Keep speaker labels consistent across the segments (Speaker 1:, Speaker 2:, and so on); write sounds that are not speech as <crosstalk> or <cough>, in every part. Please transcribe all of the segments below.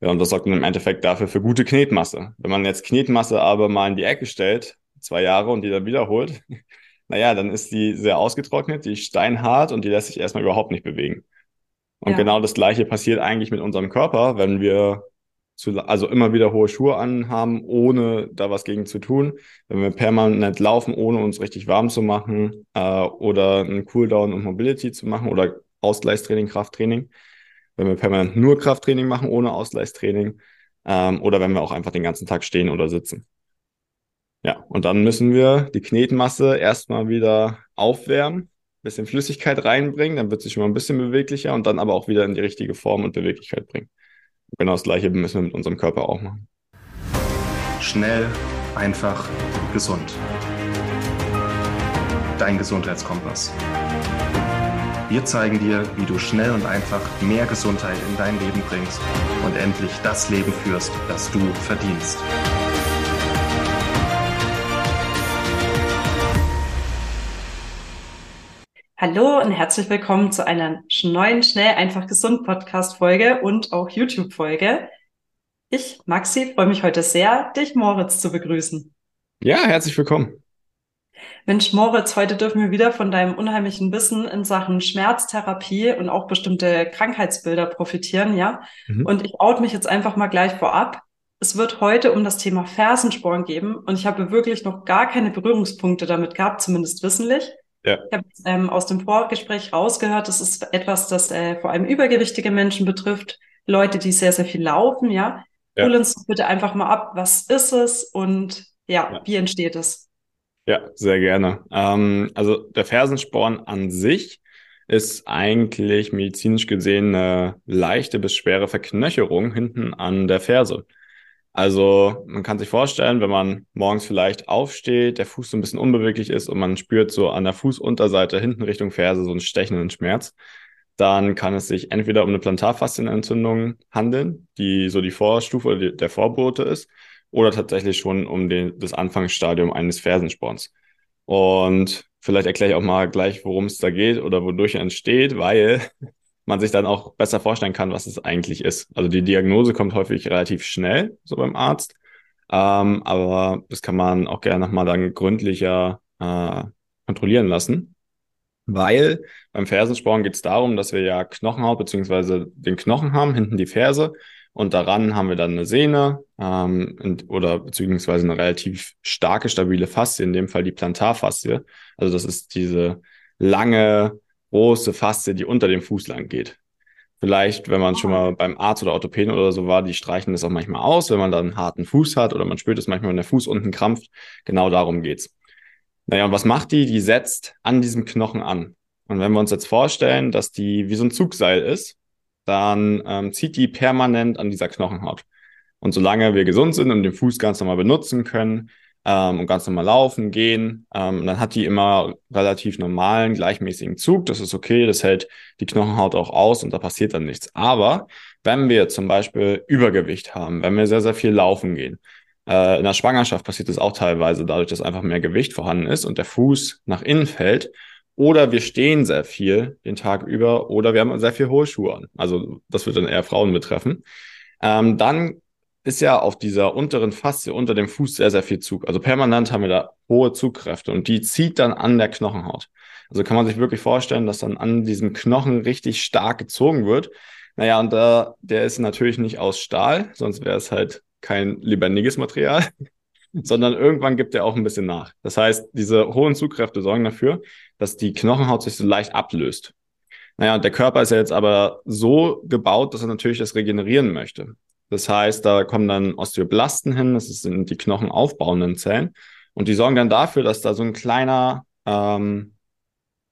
Speaker 1: Ja, und das sorgt dann im Endeffekt dafür für gute Knetmasse. Wenn man jetzt Knetmasse aber mal in die Ecke stellt, zwei Jahre und die dann wiederholt, <laughs> naja, dann ist die sehr ausgetrocknet, die ist steinhart und die lässt sich erstmal überhaupt nicht bewegen. Und ja. genau das Gleiche passiert eigentlich mit unserem Körper, wenn wir zu, also immer wieder hohe Schuhe anhaben, ohne da was gegen zu tun. Wenn wir permanent laufen, ohne uns richtig warm zu machen, äh, oder einen Cooldown und Mobility zu machen oder Ausgleichstraining, Krafttraining. Wenn wir permanent nur Krafttraining machen, ohne Ausgleichstraining, ähm, oder wenn wir auch einfach den ganzen Tag stehen oder sitzen. Ja, und dann müssen wir die Knetmasse erstmal wieder aufwärmen, bisschen Flüssigkeit reinbringen, dann wird sie schon mal ein bisschen beweglicher und dann aber auch wieder in die richtige Form und Beweglichkeit bringen. Genau das gleiche müssen wir mit unserem Körper auch machen.
Speaker 2: Schnell, einfach, gesund. Dein Gesundheitskompass. Wir zeigen dir, wie du schnell und einfach mehr Gesundheit in dein Leben bringst und endlich das Leben führst, das du verdienst.
Speaker 3: Hallo und herzlich willkommen zu einer neuen Schnell einfach gesund Podcast Folge und auch YouTube Folge. Ich, Maxi, freue mich heute sehr, dich Moritz zu begrüßen.
Speaker 1: Ja, herzlich willkommen.
Speaker 3: Mensch, Moritz, heute dürfen wir wieder von deinem unheimlichen Wissen in Sachen Schmerztherapie und auch bestimmte Krankheitsbilder profitieren, ja? Mhm. Und ich out mich jetzt einfach mal gleich vorab. Es wird heute um das Thema Fersensporn geben und ich habe wirklich noch gar keine Berührungspunkte damit gehabt, zumindest wissentlich. Ja. Ich habe ähm, aus dem Vorgespräch rausgehört, das ist etwas, das äh, vor allem übergewichtige Menschen betrifft, Leute, die sehr, sehr viel laufen, ja. ja. Hol uns bitte einfach mal ab, was ist es und ja, ja. wie entsteht es?
Speaker 1: Ja, sehr gerne. Ähm, also der Fersensporn an sich ist eigentlich medizinisch gesehen eine leichte bis schwere Verknöcherung hinten an der Ferse. Also man kann sich vorstellen, wenn man morgens vielleicht aufsteht, der Fuß so ein bisschen unbeweglich ist und man spürt so an der Fußunterseite hinten Richtung Ferse so einen stechenden Schmerz, dann kann es sich entweder um eine Plantarfaszienentzündung handeln, die so die Vorstufe der Vorbote ist, oder tatsächlich schon um den, das Anfangsstadium eines Fersensporns. Und vielleicht erkläre ich auch mal gleich, worum es da geht oder wodurch er entsteht, weil <laughs> man sich dann auch besser vorstellen kann, was es eigentlich ist. Also die Diagnose kommt häufig relativ schnell, so beim Arzt. Ähm, aber das kann man auch gerne nochmal dann gründlicher äh, kontrollieren lassen. Weil beim Fersensporn geht es darum, dass wir ja Knochenhaut beziehungsweise den Knochen haben, hinten die Ferse. Und daran haben wir dann eine Sehne ähm, und, oder beziehungsweise eine relativ starke, stabile Faszie, in dem Fall die Plantarfaszie. Also das ist diese lange, große Faszie, die unter dem Fuß lang geht. Vielleicht, wenn man schon mal beim Arzt oder Orthopäden oder so war, die streichen das auch manchmal aus, wenn man dann einen harten Fuß hat oder man spürt es manchmal, wenn der Fuß unten krampft. Genau darum geht's. Naja, und was macht die? Die setzt an diesem Knochen an. Und wenn wir uns jetzt vorstellen, dass die wie so ein Zugseil ist, dann ähm, zieht die permanent an dieser Knochenhaut. Und solange wir gesund sind und den Fuß ganz normal benutzen können, ähm, und ganz normal laufen, gehen. Ähm, dann hat die immer relativ normalen, gleichmäßigen Zug. Das ist okay, das hält die Knochenhaut auch aus und da passiert dann nichts. Aber wenn wir zum Beispiel Übergewicht haben, wenn wir sehr, sehr viel laufen gehen, äh, in der Schwangerschaft passiert das auch teilweise dadurch, dass einfach mehr Gewicht vorhanden ist und der Fuß nach innen fällt. Oder wir stehen sehr viel den Tag über oder wir haben sehr viel hohe Schuhe an. Also das wird dann eher Frauen betreffen. Ähm, dann ist ja auf dieser unteren Faszie unter dem Fuß sehr, sehr viel Zug. Also permanent haben wir da hohe Zugkräfte und die zieht dann an der Knochenhaut. Also kann man sich wirklich vorstellen, dass dann an diesem Knochen richtig stark gezogen wird. Naja, und da, der ist natürlich nicht aus Stahl, sonst wäre es halt kein lebendiges Material, sondern irgendwann gibt er auch ein bisschen nach. Das heißt, diese hohen Zugkräfte sorgen dafür, dass die Knochenhaut sich so leicht ablöst. Naja, und der Körper ist ja jetzt aber so gebaut, dass er natürlich das regenerieren möchte. Das heißt, da kommen dann Osteoblasten hin, das sind die knochenaufbauenden Zellen. Und die sorgen dann dafür, dass da so ein kleiner, ähm,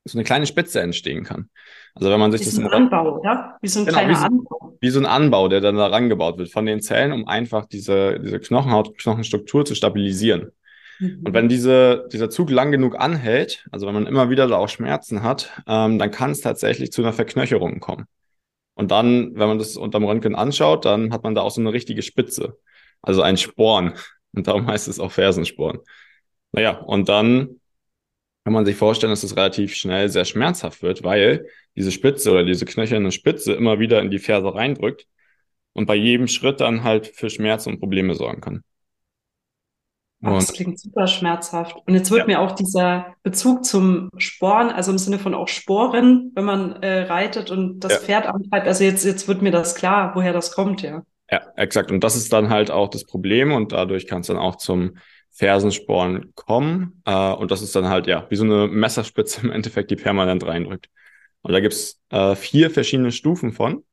Speaker 1: so eine kleine Spitze entstehen kann. Also wenn man sich
Speaker 3: wie
Speaker 1: das
Speaker 3: so ein Anbau, ja? Wie so ein genau, kleiner
Speaker 1: wie so,
Speaker 3: Anbau.
Speaker 1: Wie so ein Anbau, der dann da rangebaut wird von den Zellen, um einfach diese, diese Knochenhaut, Knochenstruktur zu stabilisieren. Mhm. Und wenn diese, dieser Zug lang genug anhält, also wenn man immer wieder da auch Schmerzen hat, ähm, dann kann es tatsächlich zu einer Verknöcherung kommen. Und dann, wenn man das unterm Röntgen anschaut, dann hat man da auch so eine richtige Spitze. Also ein Sporn. Und darum heißt es auch Fersensporn. Naja, und dann kann man sich vorstellen, dass es relativ schnell sehr schmerzhaft wird, weil diese Spitze oder diese knöcherne Spitze immer wieder in die Ferse reindrückt. und bei jedem Schritt dann halt für Schmerz und Probleme sorgen kann.
Speaker 3: Oh, das klingt super schmerzhaft. Und jetzt wird ja. mir auch dieser Bezug zum Sporen, also im Sinne von auch Sporen, wenn man äh, reitet und das ja. Pferd antreibt, also jetzt, jetzt wird mir das klar, woher das kommt, ja.
Speaker 1: Ja, exakt. Und das ist dann halt auch das Problem und dadurch kann es dann auch zum Fersensporn kommen. Äh, und das ist dann halt, ja, wie so eine Messerspitze im Endeffekt, die permanent reindrückt. Und da gibt's äh, vier verschiedene Stufen von.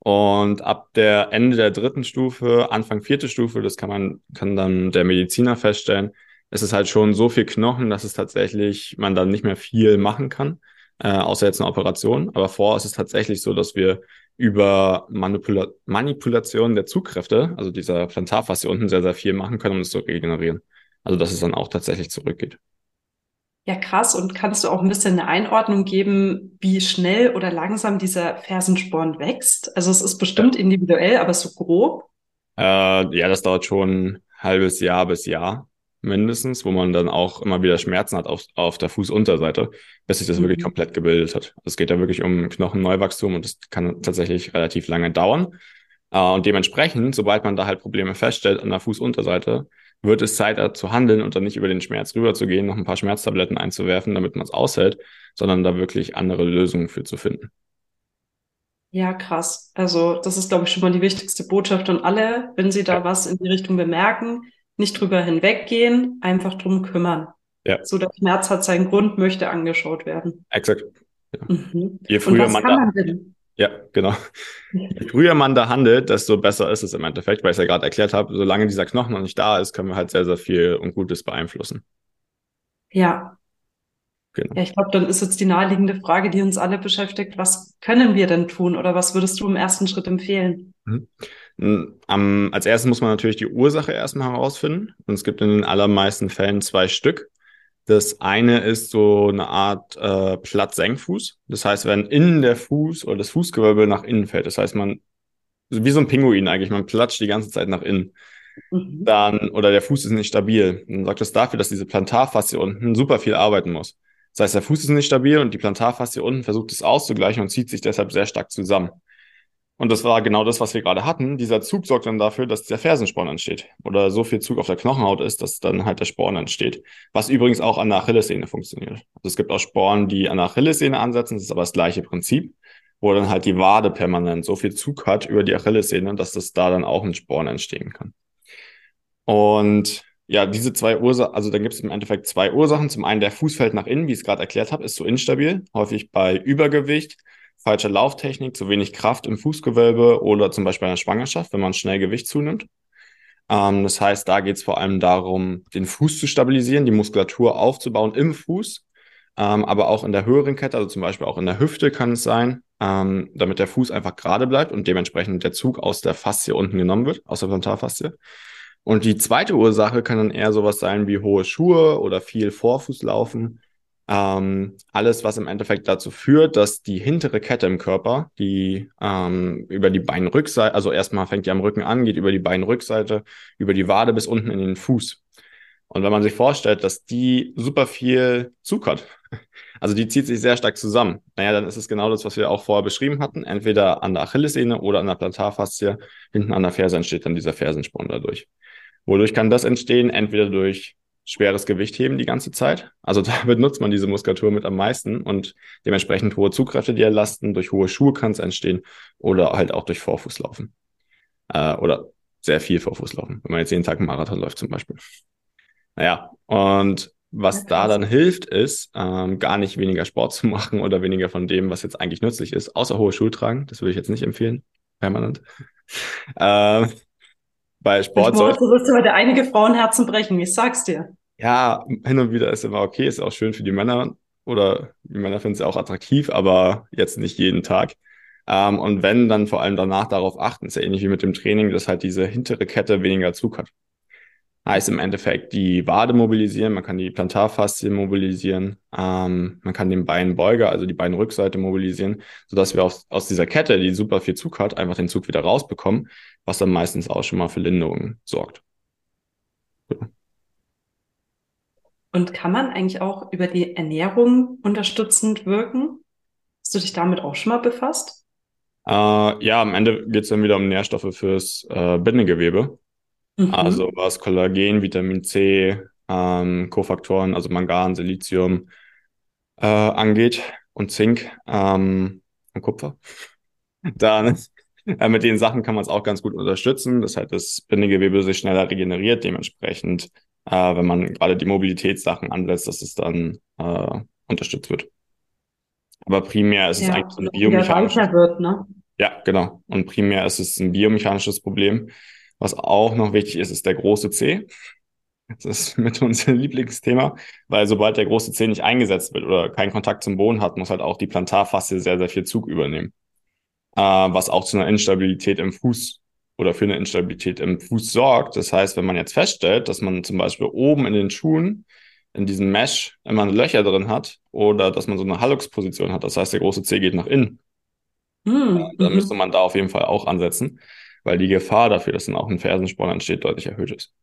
Speaker 1: Und ab der Ende der dritten Stufe, Anfang vierte Stufe, das kann man, kann dann der Mediziner feststellen, es ist halt schon so viel Knochen, dass es tatsächlich man dann nicht mehr viel machen kann, äh, außer jetzt eine Operation. Aber vor ist es tatsächlich so, dass wir über Manipula Manipulation der Zugkräfte, also dieser Plantarfaszie unten, sehr, sehr viel machen können, um es zu regenerieren. Also dass es dann auch tatsächlich zurückgeht.
Speaker 3: Ja, krass. Und kannst du auch ein bisschen eine Einordnung geben, wie schnell oder langsam dieser Fersensporn wächst? Also es ist bestimmt ja. individuell, aber so grob.
Speaker 1: Äh, ja, das dauert schon ein halbes Jahr bis Jahr mindestens, wo man dann auch immer wieder Schmerzen hat auf, auf der Fußunterseite, bis sich das mhm. wirklich komplett gebildet hat. Es geht ja wirklich um Knochenneuwachstum und das kann tatsächlich relativ lange dauern. Äh, und dementsprechend, sobald man da halt Probleme feststellt an der Fußunterseite, wird es Zeit zu handeln und dann nicht über den Schmerz rüberzugehen, noch ein paar Schmerztabletten einzuwerfen, damit man es aushält, sondern da wirklich andere Lösungen für zu finden.
Speaker 3: Ja, krass. Also das ist, glaube ich, schon mal die wichtigste Botschaft an alle, wenn sie da ja. was in die Richtung bemerken, nicht drüber hinweggehen, einfach drum kümmern. Ja. So der Schmerz hat seinen Grund, möchte angeschaut werden.
Speaker 1: Exakt. Ja. Mhm. Je früher man da, man? Ja, genau. Je früher man da handelt, desto besser ist es im Endeffekt, weil ich es ja gerade erklärt habe, solange dieser Knochen noch nicht da ist, können wir halt sehr, sehr viel und Gutes beeinflussen.
Speaker 3: Ja. Genau. Ja, ich glaube, dann ist jetzt die naheliegende Frage, die uns alle beschäftigt, was können wir denn tun oder was würdest du im ersten Schritt empfehlen? Mhm.
Speaker 1: Um, als erstes muss man natürlich die Ursache erstmal herausfinden. Und es gibt in den allermeisten Fällen zwei Stück. Das eine ist so eine Art äh, Plattsenkfuß. Das heißt, wenn innen der Fuß oder das Fußgewölbe nach innen fällt, das heißt, man, wie so ein Pinguin eigentlich, man platscht die ganze Zeit nach innen. Mhm. Dann, oder der Fuß ist nicht stabil. Dann sorgt das dafür, dass diese Plantarfaszie unten super viel arbeiten muss. Das heißt, der Fuß ist nicht stabil und die Plantarfaszie unten versucht es auszugleichen und zieht sich deshalb sehr stark zusammen. Und das war genau das, was wir gerade hatten. Dieser Zug sorgt dann dafür, dass der Fersensporn entsteht. Oder so viel Zug auf der Knochenhaut ist, dass dann halt der Sporn entsteht. Was übrigens auch an der Achillessehne funktioniert. Also es gibt auch Sporen, die an der Achillessehne ansetzen. Das ist aber das gleiche Prinzip, wo dann halt die Wade permanent so viel Zug hat über die Achillessehne, dass das da dann auch ein Sporn entstehen kann. Und ja, diese zwei Ursachen, also dann gibt es im Endeffekt zwei Ursachen. Zum einen der Fuß fällt nach innen, wie ich es gerade erklärt habe, ist so instabil, häufig bei Übergewicht falsche Lauftechnik, zu wenig Kraft im Fußgewölbe oder zum Beispiel einer Schwangerschaft, wenn man schnell Gewicht zunimmt. Ähm, das heißt, da geht es vor allem darum, den Fuß zu stabilisieren, die Muskulatur aufzubauen im Fuß, ähm, aber auch in der höheren Kette, also zum Beispiel auch in der Hüfte kann es sein, ähm, damit der Fuß einfach gerade bleibt und dementsprechend der Zug aus der Faszie unten genommen wird, aus der Plantarfaszie. Und die zweite Ursache kann dann eher sowas sein wie hohe Schuhe oder viel Vorfußlaufen ähm, alles, was im Endeffekt dazu führt, dass die hintere Kette im Körper, die ähm, über die Beinrückseite, also erstmal fängt die am Rücken an, geht über die Beinrückseite, über die Wade bis unten in den Fuß. Und wenn man sich vorstellt, dass die super viel Zug hat, <laughs> also die zieht sich sehr stark zusammen, naja, dann ist es genau das, was wir auch vorher beschrieben hatten. Entweder an der Achillessehne oder an der Plantarfaszie, hinten an der Ferse entsteht dann dieser Fersensporn dadurch. Wodurch kann das entstehen? Entweder durch schweres Gewicht heben die ganze Zeit. Also <laughs> da benutzt man diese Muskulatur mit am meisten und dementsprechend hohe Zugkräfte, die erlasten. Durch hohe Schuhe kann es entstehen oder halt auch durch Vorfußlaufen. Äh, oder sehr viel Vorfußlaufen, wenn man jetzt jeden Tag einen Marathon läuft zum Beispiel. Naja, und was da dann hilft, ist, ähm, gar nicht weniger Sport zu <laughs> machen oder weniger von dem, was jetzt eigentlich nützlich ist, außer hohe Schuhe tragen. Das würde ich jetzt nicht empfehlen, permanent. <laughs> äh, bei Sport.
Speaker 3: Sport du wirst heute einige Frauenherzen brechen, ich sag's dir
Speaker 1: ja, hin und wieder ist immer okay, ist auch schön für die Männer oder die Männer finden es ja auch attraktiv, aber jetzt nicht jeden Tag. Ähm, und wenn, dann vor allem danach darauf achten, ist ja ähnlich wie mit dem Training, dass halt diese hintere Kette weniger Zug hat. Heißt im Endeffekt die Wade mobilisieren, man kann die Plantarfaszie mobilisieren, ähm, man kann den Beinbeuger, also die Beinrückseite mobilisieren, sodass wir aus, aus dieser Kette, die super viel Zug hat, einfach den Zug wieder rausbekommen, was dann meistens auch schon mal für Linderungen sorgt.
Speaker 3: Ja. Und kann man eigentlich auch über die Ernährung unterstützend wirken? Hast du dich damit auch schon mal befasst?
Speaker 1: Äh, ja, am Ende geht es dann wieder um Nährstoffe fürs äh, Bindegewebe. Mhm. Also was Kollagen, Vitamin C, ähm, Kofaktoren, also Mangan, Silizium äh, angeht und Zink ähm, und Kupfer. <laughs> Dann äh, mit den Sachen kann man es auch ganz gut unterstützen. Das heißt, das Bindegewebe sich schneller regeneriert, dementsprechend, äh, wenn man gerade die Mobilitätssachen anlässt, dass es dann äh, unterstützt wird. Aber primär ist es eigentlich so ein biomechanisches. Wird, ne? Ja, genau. Und primär ist es ein biomechanisches Problem. Was auch noch wichtig ist, ist der große C. Das ist <laughs> mit unser Lieblingsthema, weil sobald der große C nicht eingesetzt wird oder keinen Kontakt zum Boden hat, muss halt auch die Plantarfaszie sehr, sehr viel Zug übernehmen. Äh, was auch zu einer Instabilität im Fuß oder für eine Instabilität im Fuß sorgt. Das heißt, wenn man jetzt feststellt, dass man zum Beispiel oben in den Schuhen in diesem Mesh immer Löcher drin hat oder dass man so eine Hallux-Position hat, das heißt, der große C geht nach innen, Mhm. Dann müsste man da auf jeden Fall auch ansetzen, weil die Gefahr dafür, dass dann auch ein Fersensporn entsteht, deutlich erhöht ist.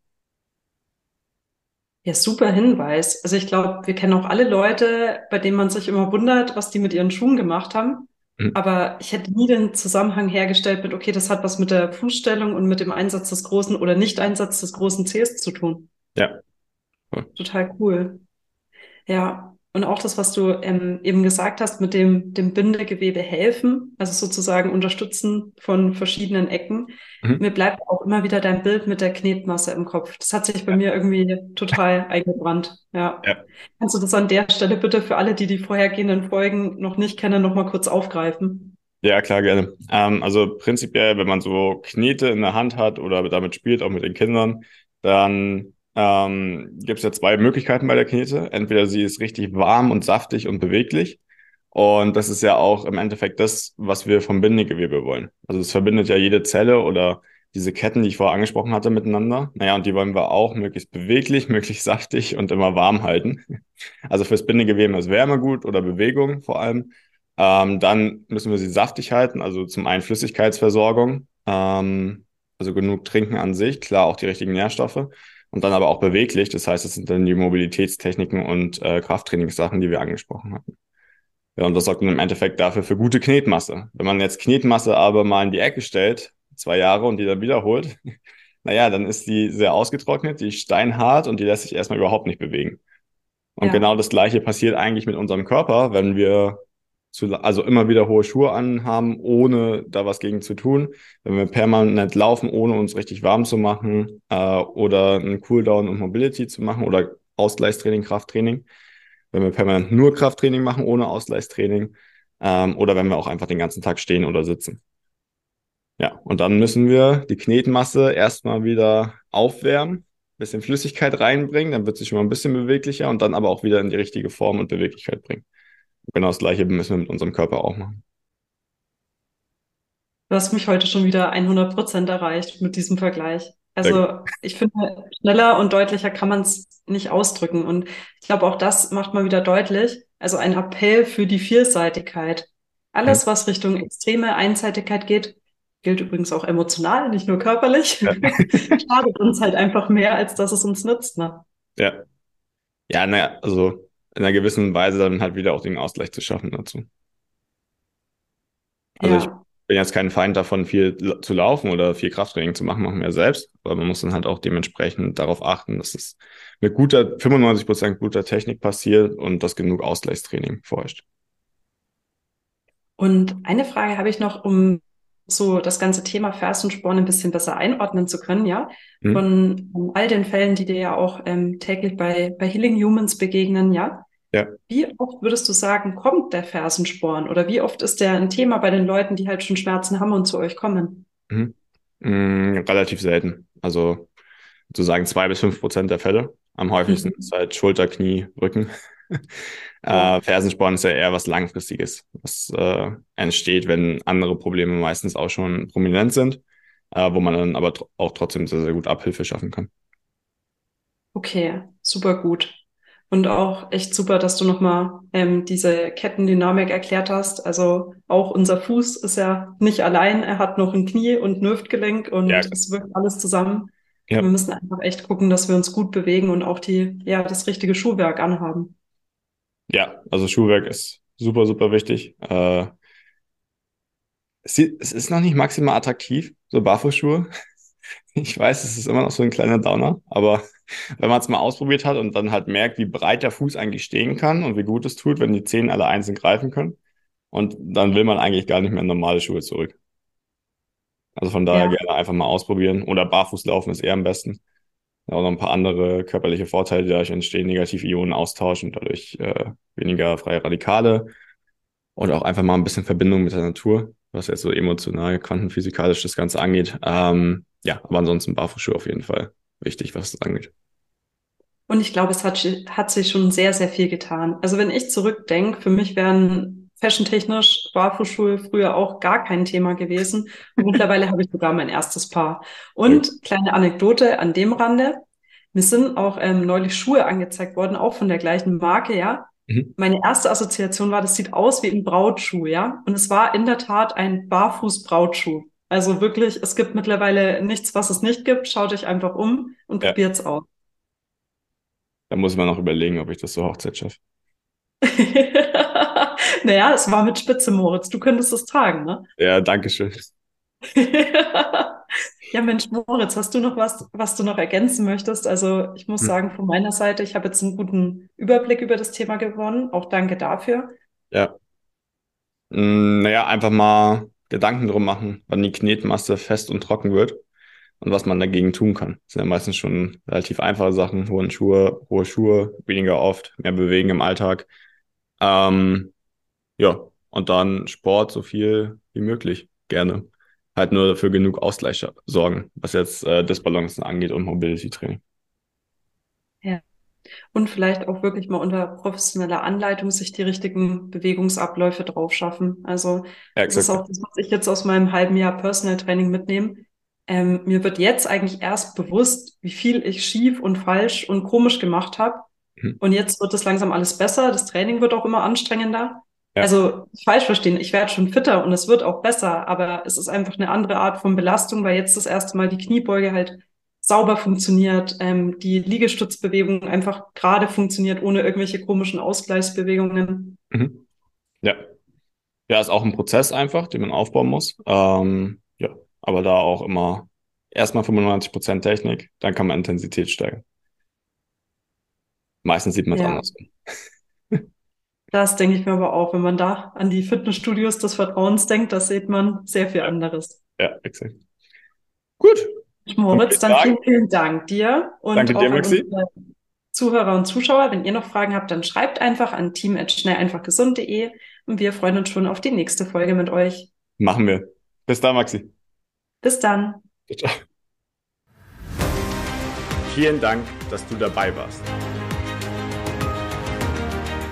Speaker 3: Ja, super Hinweis. Also ich glaube, wir kennen auch alle Leute, bei denen man sich immer wundert, was die mit ihren Schuhen gemacht haben. Mhm. Aber ich hätte nie den Zusammenhang hergestellt mit, okay, das hat was mit der Fußstellung und mit dem Einsatz des großen oder Nicht-Einsatz des großen Cs zu tun.
Speaker 1: Ja.
Speaker 3: Cool. Total cool. Ja, und auch das, was du ähm, eben gesagt hast, mit dem, dem Bindegewebe helfen, also sozusagen unterstützen von verschiedenen Ecken. Mhm. Mir bleibt auch immer wieder dein Bild mit der Knetmasse im Kopf. Das hat sich bei mir irgendwie total eingebrannt. Ja. ja. Kannst du das an der Stelle bitte für alle, die die vorhergehenden Folgen noch nicht kennen, nochmal kurz aufgreifen?
Speaker 1: Ja, klar, gerne. Ähm, also prinzipiell, wenn man so Knete in der Hand hat oder damit spielt, auch mit den Kindern, dann ähm, gibt es ja zwei Möglichkeiten bei der Knete. Entweder sie ist richtig warm und saftig und beweglich. Und das ist ja auch im Endeffekt das, was wir vom Bindegewebe wollen. Also es verbindet ja jede Zelle oder diese Ketten, die ich vorher angesprochen hatte, miteinander. Naja, und die wollen wir auch möglichst beweglich, <laughs> möglichst saftig und immer warm halten. Also fürs Bindegewebe ist Wärme gut oder Bewegung vor allem. Ähm, dann müssen wir sie saftig halten, also zum einen Flüssigkeitsversorgung, ähm, also genug trinken an sich, klar auch die richtigen Nährstoffe und dann aber auch beweglich. Das heißt, es sind dann die Mobilitätstechniken und äh, Krafttrainingssachen, die wir angesprochen hatten. Ja, und das sorgt dann im Endeffekt dafür für gute Knetmasse. Wenn man jetzt Knetmasse aber mal in die Ecke stellt, zwei Jahre und die dann wiederholt, <laughs> naja, dann ist die sehr ausgetrocknet, die ist steinhart und die lässt sich erstmal überhaupt nicht bewegen. Und ja. genau das Gleiche passiert eigentlich mit unserem Körper, wenn wir zu, also immer wieder hohe Schuhe anhaben, ohne da was gegen zu tun. Wenn wir permanent laufen, ohne uns richtig warm zu machen äh, oder einen Cooldown und Mobility zu machen oder Ausgleichstraining, Krafttraining. Wenn wir permanent nur Krafttraining machen, ohne Ausgleichstraining ähm, oder wenn wir auch einfach den ganzen Tag stehen oder sitzen. Ja, und dann müssen wir die Knetmasse erstmal wieder aufwärmen, bisschen Flüssigkeit reinbringen, dann wird sie schon mal ein bisschen beweglicher und dann aber auch wieder in die richtige Form und Beweglichkeit bringen. Genau das Gleiche müssen wir mit unserem Körper auch machen.
Speaker 3: Du hast mich heute schon wieder 100 Prozent erreicht mit diesem Vergleich. Also ich finde, schneller und deutlicher kann man es nicht ausdrücken. Und ich glaube, auch das macht mal wieder deutlich. Also ein Appell für die Vielseitigkeit. Alles, was Richtung extreme Einseitigkeit geht, gilt übrigens auch emotional, nicht nur körperlich, ja. <laughs> schadet uns halt einfach mehr, als dass es uns nützt. Ne?
Speaker 1: Ja. Ja, naja, also in einer gewissen Weise dann halt wieder auch den Ausgleich zu schaffen dazu. Also ja. ich bin jetzt kein Feind davon, viel zu laufen oder viel Krafttraining zu machen, machen wir selbst, aber man muss dann halt auch dementsprechend darauf achten, dass es mit guter, 95 Prozent guter Technik passiert und dass genug Ausgleichstraining vorherrscht.
Speaker 3: Und eine Frage habe ich noch, um so das ganze Thema Fersensporn ein bisschen besser einordnen zu können, ja. Mhm. Von, von, all den Fällen, die dir ja auch ähm, täglich bei, bei Healing Humans begegnen, ja.
Speaker 1: Ja.
Speaker 3: Wie oft würdest du sagen, kommt der Fersensporn? Oder wie oft ist der ein Thema bei den Leuten, die halt schon Schmerzen haben und zu euch kommen?
Speaker 1: Mhm. Mhm, relativ selten. Also sozusagen zwei bis fünf Prozent der Fälle. Am häufigsten mhm. ist halt Schulter, Knie, Rücken. <laughs> Äh, Fersensporn ist ja eher was Langfristiges, was äh, entsteht, wenn andere Probleme meistens auch schon prominent sind, äh, wo man dann aber tr auch trotzdem sehr, sehr gut Abhilfe schaffen kann.
Speaker 3: Okay, super gut. Und auch echt super, dass du nochmal ähm, diese Kettendynamik erklärt hast. Also auch unser Fuß ist ja nicht allein, er hat noch ein Knie und ein Hüftgelenk und ja. es wirkt alles zusammen. Ja. Wir müssen einfach echt gucken, dass wir uns gut bewegen und auch die, ja, das richtige Schuhwerk anhaben.
Speaker 1: Ja, also Schuhwerk ist super, super wichtig. Äh, es ist noch nicht maximal attraktiv, so Barfußschuhe. Ich weiß, es ist immer noch so ein kleiner Downer, aber wenn man es mal ausprobiert hat und dann halt merkt, wie breit der Fuß eigentlich stehen kann und wie gut es tut, wenn die Zehen alle einzeln greifen können, und dann will man eigentlich gar nicht mehr in normale Schuhe zurück. Also von daher ja. gerne einfach mal ausprobieren. Oder barfuß laufen ist eher am besten. Auch noch ein paar andere körperliche Vorteile, die dadurch entstehen, negative Ionen austauschen, dadurch äh, weniger freie Radikale und auch einfach mal ein bisschen Verbindung mit der Natur, was jetzt so emotional, quantenphysikalisch das Ganze angeht. Ähm, ja, aber ansonsten Barfußschuhe auf jeden Fall wichtig, was das angeht.
Speaker 3: Und ich glaube, es hat, hat sich schon sehr, sehr viel getan. Also wenn ich zurückdenke, für mich wären fashiontechnisch Barfußschuhe früher auch gar kein Thema gewesen. Und <laughs> mittlerweile habe ich sogar mein erstes Paar. Und kleine Anekdote an dem Rande. Mir sind auch ähm, neulich Schuhe angezeigt worden, auch von der gleichen Marke, ja. Mhm. Meine erste Assoziation war, das sieht aus wie ein Brautschuh, ja. Und es war in der Tat ein Barfuß-Brautschuh. Also wirklich, es gibt mittlerweile nichts, was es nicht gibt. Schaut euch einfach um und ja. probiert's aus.
Speaker 1: Da muss man noch überlegen, ob ich das zur Hochzeit schaffe. <laughs>
Speaker 3: naja, es war mit Spitze, Moritz. Du könntest es tragen, ne?
Speaker 1: Ja, danke schön. <laughs>
Speaker 3: ja, Mensch, Moritz, hast du noch was, was du noch ergänzen möchtest? Also ich muss hm. sagen, von meiner Seite, ich habe jetzt einen guten Überblick über das Thema gewonnen. Auch danke dafür.
Speaker 1: Ja. Hm, naja, einfach mal Gedanken drum machen, wann die Knetmasse fest und trocken wird und was man dagegen tun kann. Das sind ja meistens schon relativ einfache Sachen, hohe Schuhe, hohe Schuhe, weniger oft, mehr bewegen im Alltag. Ähm, ja, und dann Sport so viel wie möglich, gerne. Halt nur für genug Ausgleich sorgen, was jetzt äh, Disbalancen angeht und Mobility Training.
Speaker 3: Ja. Und vielleicht auch wirklich mal unter professioneller Anleitung sich die richtigen Bewegungsabläufe drauf schaffen. Also ja, das ist auch das, was ich jetzt aus meinem halben Jahr Personal Training mitnehme. Ähm, mir wird jetzt eigentlich erst bewusst, wie viel ich schief und falsch und komisch gemacht habe. Mhm. Und jetzt wird das langsam alles besser. Das Training wird auch immer anstrengender. Ja. Also falsch verstehen, ich werde schon fitter und es wird auch besser, aber es ist einfach eine andere Art von Belastung, weil jetzt das erste Mal die Kniebeuge halt sauber funktioniert, ähm, die Liegestützbewegung einfach gerade funktioniert, ohne irgendwelche komischen Ausgleichsbewegungen.
Speaker 1: Mhm. Ja. Ja, ist auch ein Prozess einfach, den man aufbauen muss. Ähm, ja, aber da auch immer erstmal 95% Technik, dann kann man Intensität steigern. Meistens sieht man es ja. andersrum.
Speaker 3: Das denke ich mir aber auch, wenn man da an die Fitnessstudios des Vertrauens denkt, das sieht man sehr viel anderes.
Speaker 1: Ja, exakt. Gut.
Speaker 3: Moritz, dann vielen, vielen Dank dir
Speaker 1: und Danke dir, Maxi.
Speaker 3: Zuhörer und Zuschauer. Wenn ihr noch Fragen habt, dann schreibt einfach an team.schnelleinfachgesund.de und wir freuen uns schon auf die nächste Folge mit euch.
Speaker 1: Machen wir. Bis dann, Maxi.
Speaker 3: Bis dann.
Speaker 1: Ciao. Vielen Dank, dass du dabei warst.